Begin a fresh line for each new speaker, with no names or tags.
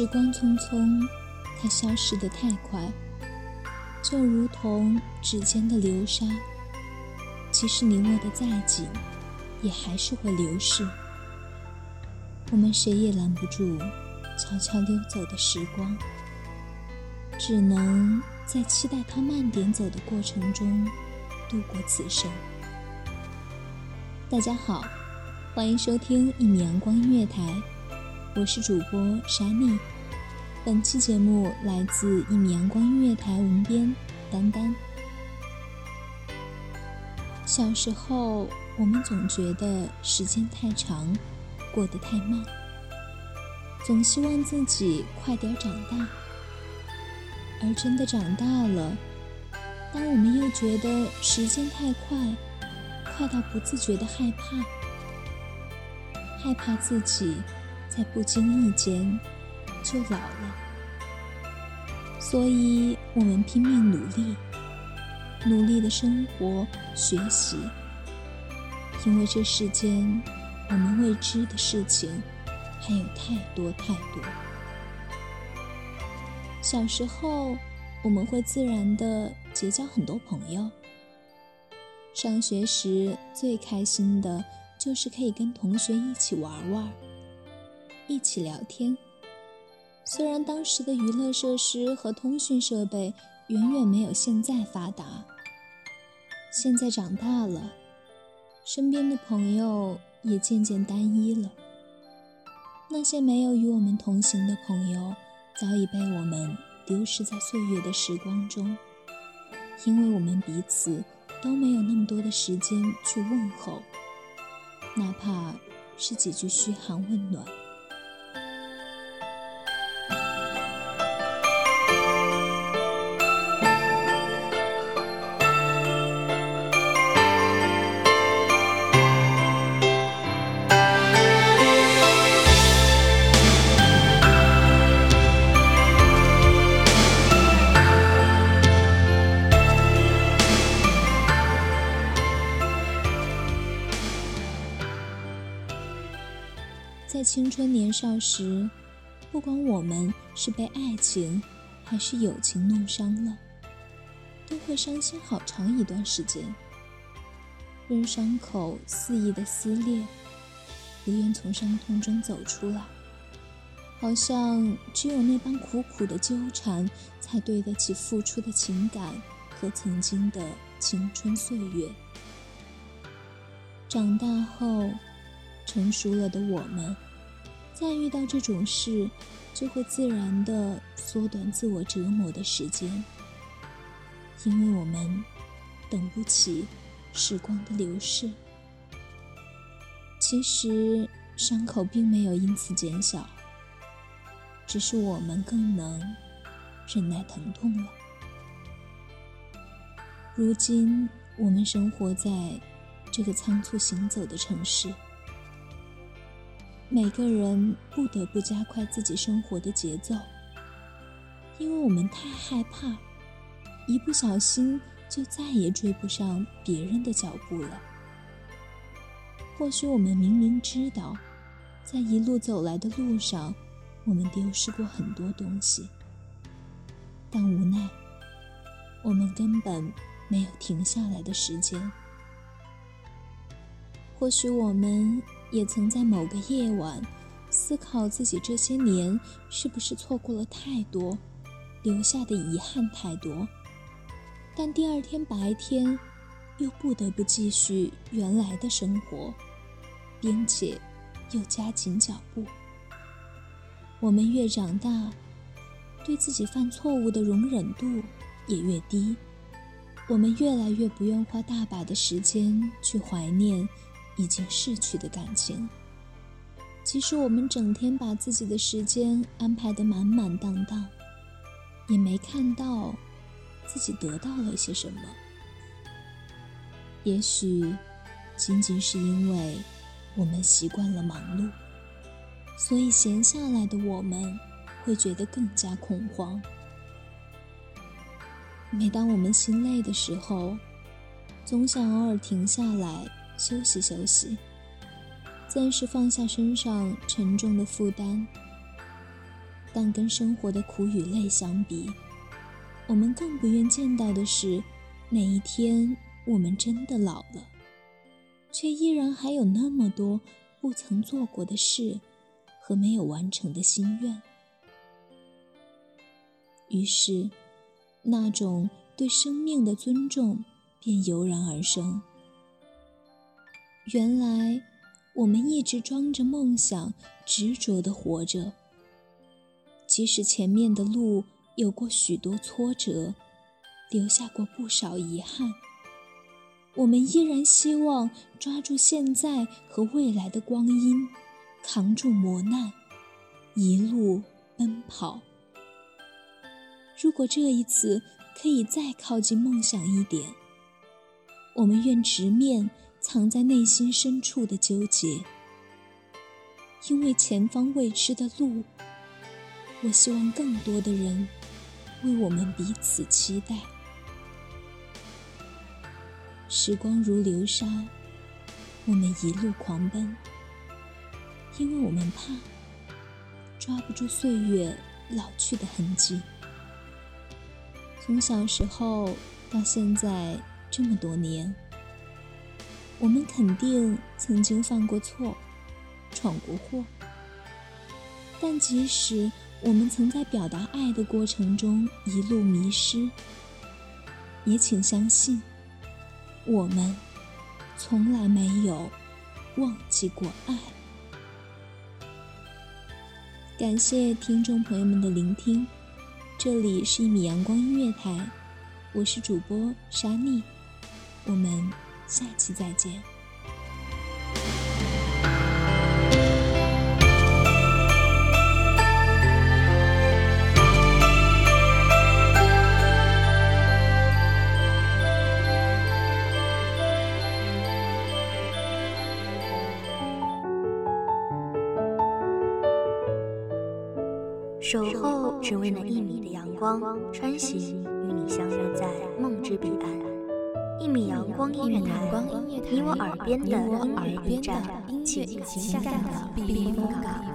时光匆匆，它消失得太快，就如同指尖的流沙。即使你握得再紧，也还是会流逝。我们谁也拦不住悄悄溜走的时光，只能在期待它慢点走的过程中度过此生。大家好，欢迎收听一米阳光音乐台。我是主播沙妮，本期节目来自一米阳光音乐台文编丹丹。小时候，我们总觉得时间太长，过得太慢，总希望自己快点长大。而真的长大了，当我们又觉得时间太快，快到不自觉的害怕，害怕自己。在不经意间就老了，所以我们拼命努力，努力的生活、学习，因为这世间我们未知的事情还有太多太多。小时候，我们会自然的结交很多朋友。上学时最开心的就是可以跟同学一起玩玩。一起聊天。虽然当时的娱乐设施和通讯设备远远没有现在发达，现在长大了，身边的朋友也渐渐单一了。那些没有与我们同行的朋友，早已被我们丢失在岁月的时光中，因为我们彼此都没有那么多的时间去问候，哪怕是几句嘘寒问暖。青春年少时，不管我们是被爱情还是友情弄伤了，都会伤心好长一段时间，任伤口肆意的撕裂，不愿从伤痛中走出来，好像只有那般苦苦的纠缠，才对得起付出的情感和曾经的青春岁月。长大后。成熟了的我们，在遇到这种事，就会自然的缩短自我折磨的时间，因为我们等不起时光的流逝。其实伤口并没有因此减小，只是我们更能忍耐疼痛了。如今，我们生活在这个仓促行走的城市。每个人不得不加快自己生活的节奏，因为我们太害怕，一不小心就再也追不上别人的脚步了。或许我们明明知道，在一路走来的路上，我们丢失过很多东西，但无奈，我们根本没有停下来的时间。或许我们。也曾在某个夜晚思考自己这些年是不是错过了太多，留下的遗憾太多，但第二天白天又不得不继续原来的生活，并且又加紧脚步。我们越长大，对自己犯错误的容忍度也越低，我们越来越不愿花大把的时间去怀念已经逝去的感情。即使我们整天把自己的时间安排得满满当当，也没看到自己得到了些什么。也许，仅仅是因为我们习惯了忙碌，所以闲下来的我们会觉得更加恐慌。每当我们心累的时候，总想偶尔停下来休息休息。暂时放下身上沉重的负担，但跟生活的苦与累相比，我们更不愿见到的是，哪一天我们真的老了，却依然还有那么多不曾做过的事和没有完成的心愿。于是，那种对生命的尊重便油然而生。原来。我们一直装着梦想，执着地活着。即使前面的路有过许多挫折，留下过不少遗憾，我们依然希望抓住现在和未来的光阴，扛住磨难，一路奔跑。如果这一次可以再靠近梦想一点，我们愿直面。藏在内心深处的纠结，因为前方未知的路，我希望更多的人为我们彼此期待。时光如流沙，我们一路狂奔，因为我们怕抓不住岁月老去的痕迹。从小时候到现在这么多年。我们肯定曾经犯过错，闯过祸，但即使我们曾在表达爱的过程中一路迷失，也请相信，我们从来没有忘记过爱。感谢听众朋友们的聆听，这里是一米阳光音乐台，我是主播沙妮，我们。下期再见。
守候只为那一米的阳光，穿行与你相约在梦之彼岸。一米阳光音乐台，你我耳边的音乐驿站，情感的避风港。